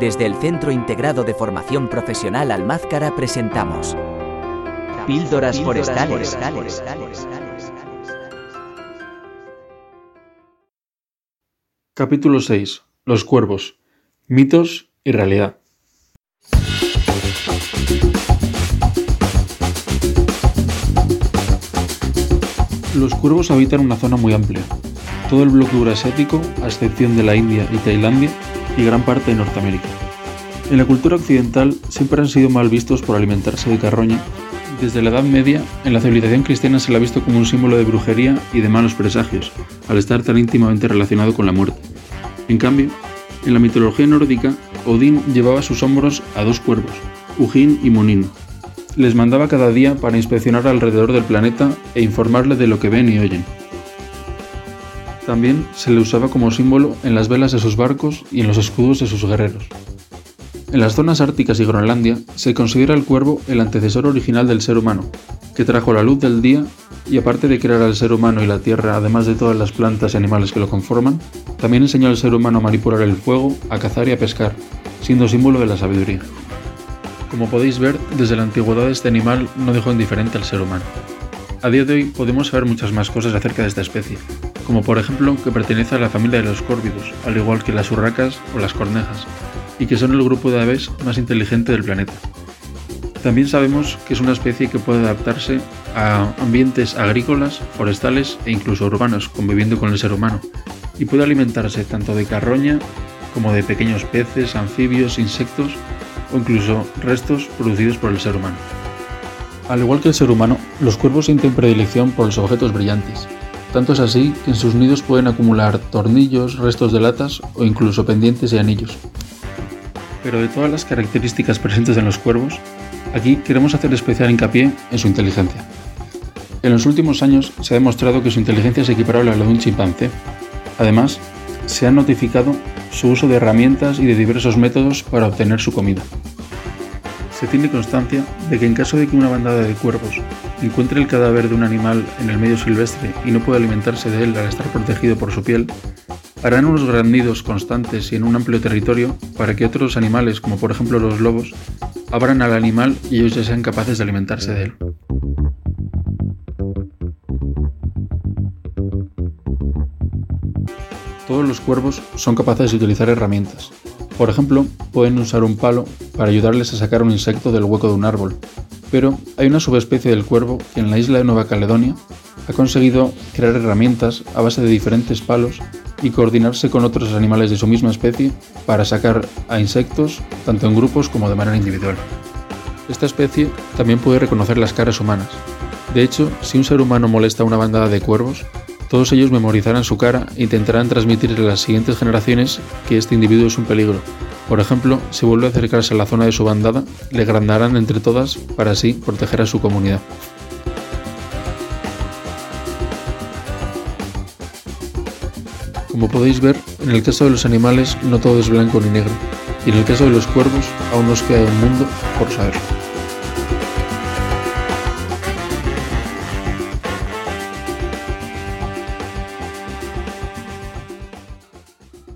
Desde el Centro Integrado de Formación Profesional Almázcara presentamos Píldoras Forestales. Capítulo 6. Los cuervos. Mitos y realidad. Los cuervos habitan una zona muy amplia, todo el bloque eurasiático, a excepción de la India y Tailandia, y gran parte de Norteamérica. En la cultura occidental siempre han sido mal vistos por alimentarse de carroña. Desde la Edad Media, en la civilización cristiana se la ha visto como un símbolo de brujería y de malos presagios, al estar tan íntimamente relacionado con la muerte. En cambio, en la mitología nórdica, Odín llevaba a sus hombros a dos cuervos, Ugin y Munin. Les mandaba cada día para inspeccionar alrededor del planeta e informarle de lo que ven y oyen. También se le usaba como símbolo en las velas de sus barcos y en los escudos de sus guerreros. En las zonas árticas y Groenlandia se considera el cuervo el antecesor original del ser humano, que trajo la luz del día y aparte de crear al ser humano y la tierra, además de todas las plantas y animales que lo conforman, también enseñó al ser humano a manipular el fuego, a cazar y a pescar, siendo símbolo de la sabiduría. Como podéis ver, desde la antigüedad este animal no dejó indiferente al ser humano. A día de hoy podemos saber muchas más cosas acerca de esta especie, como por ejemplo que pertenece a la familia de los córvidos, al igual que las urracas o las cornejas, y que son el grupo de aves más inteligente del planeta. También sabemos que es una especie que puede adaptarse a ambientes agrícolas, forestales e incluso urbanos, conviviendo con el ser humano, y puede alimentarse tanto de carroña como de pequeños peces, anfibios, insectos o incluso restos producidos por el ser humano. Al igual que el ser humano, los cuervos sienten predilección por los objetos brillantes, tanto es así que en sus nidos pueden acumular tornillos, restos de latas o incluso pendientes y anillos. Pero de todas las características presentes en los cuervos, aquí queremos hacer especial hincapié en su inteligencia. En los últimos años se ha demostrado que su inteligencia es equiparable a la de un chimpancé. Además, se ha notificado su uso de herramientas y de diversos métodos para obtener su comida se tiene constancia de que en caso de que una bandada de cuervos encuentre el cadáver de un animal en el medio silvestre y no pueda alimentarse de él al estar protegido por su piel, harán unos grandidos constantes y en un amplio territorio para que otros animales, como por ejemplo los lobos, abran al animal y ellos ya sean capaces de alimentarse de él. Todos los cuervos son capaces de utilizar herramientas, por ejemplo, pueden usar un palo para ayudarles a sacar un insecto del hueco de un árbol, pero hay una subespecie del cuervo que en la isla de Nueva Caledonia ha conseguido crear herramientas a base de diferentes palos y coordinarse con otros animales de su misma especie para sacar a insectos tanto en grupos como de manera individual. Esta especie también puede reconocer las caras humanas. De hecho, si un ser humano molesta a una bandada de cuervos, todos ellos memorizarán su cara e intentarán transmitirle a las siguientes generaciones que este individuo es un peligro. Por ejemplo, si vuelve a acercarse a la zona de su bandada, le grandarán entre todas para así proteger a su comunidad. Como podéis ver, en el caso de los animales no todo es blanco ni negro, y en el caso de los cuervos aún nos queda un mundo por saber.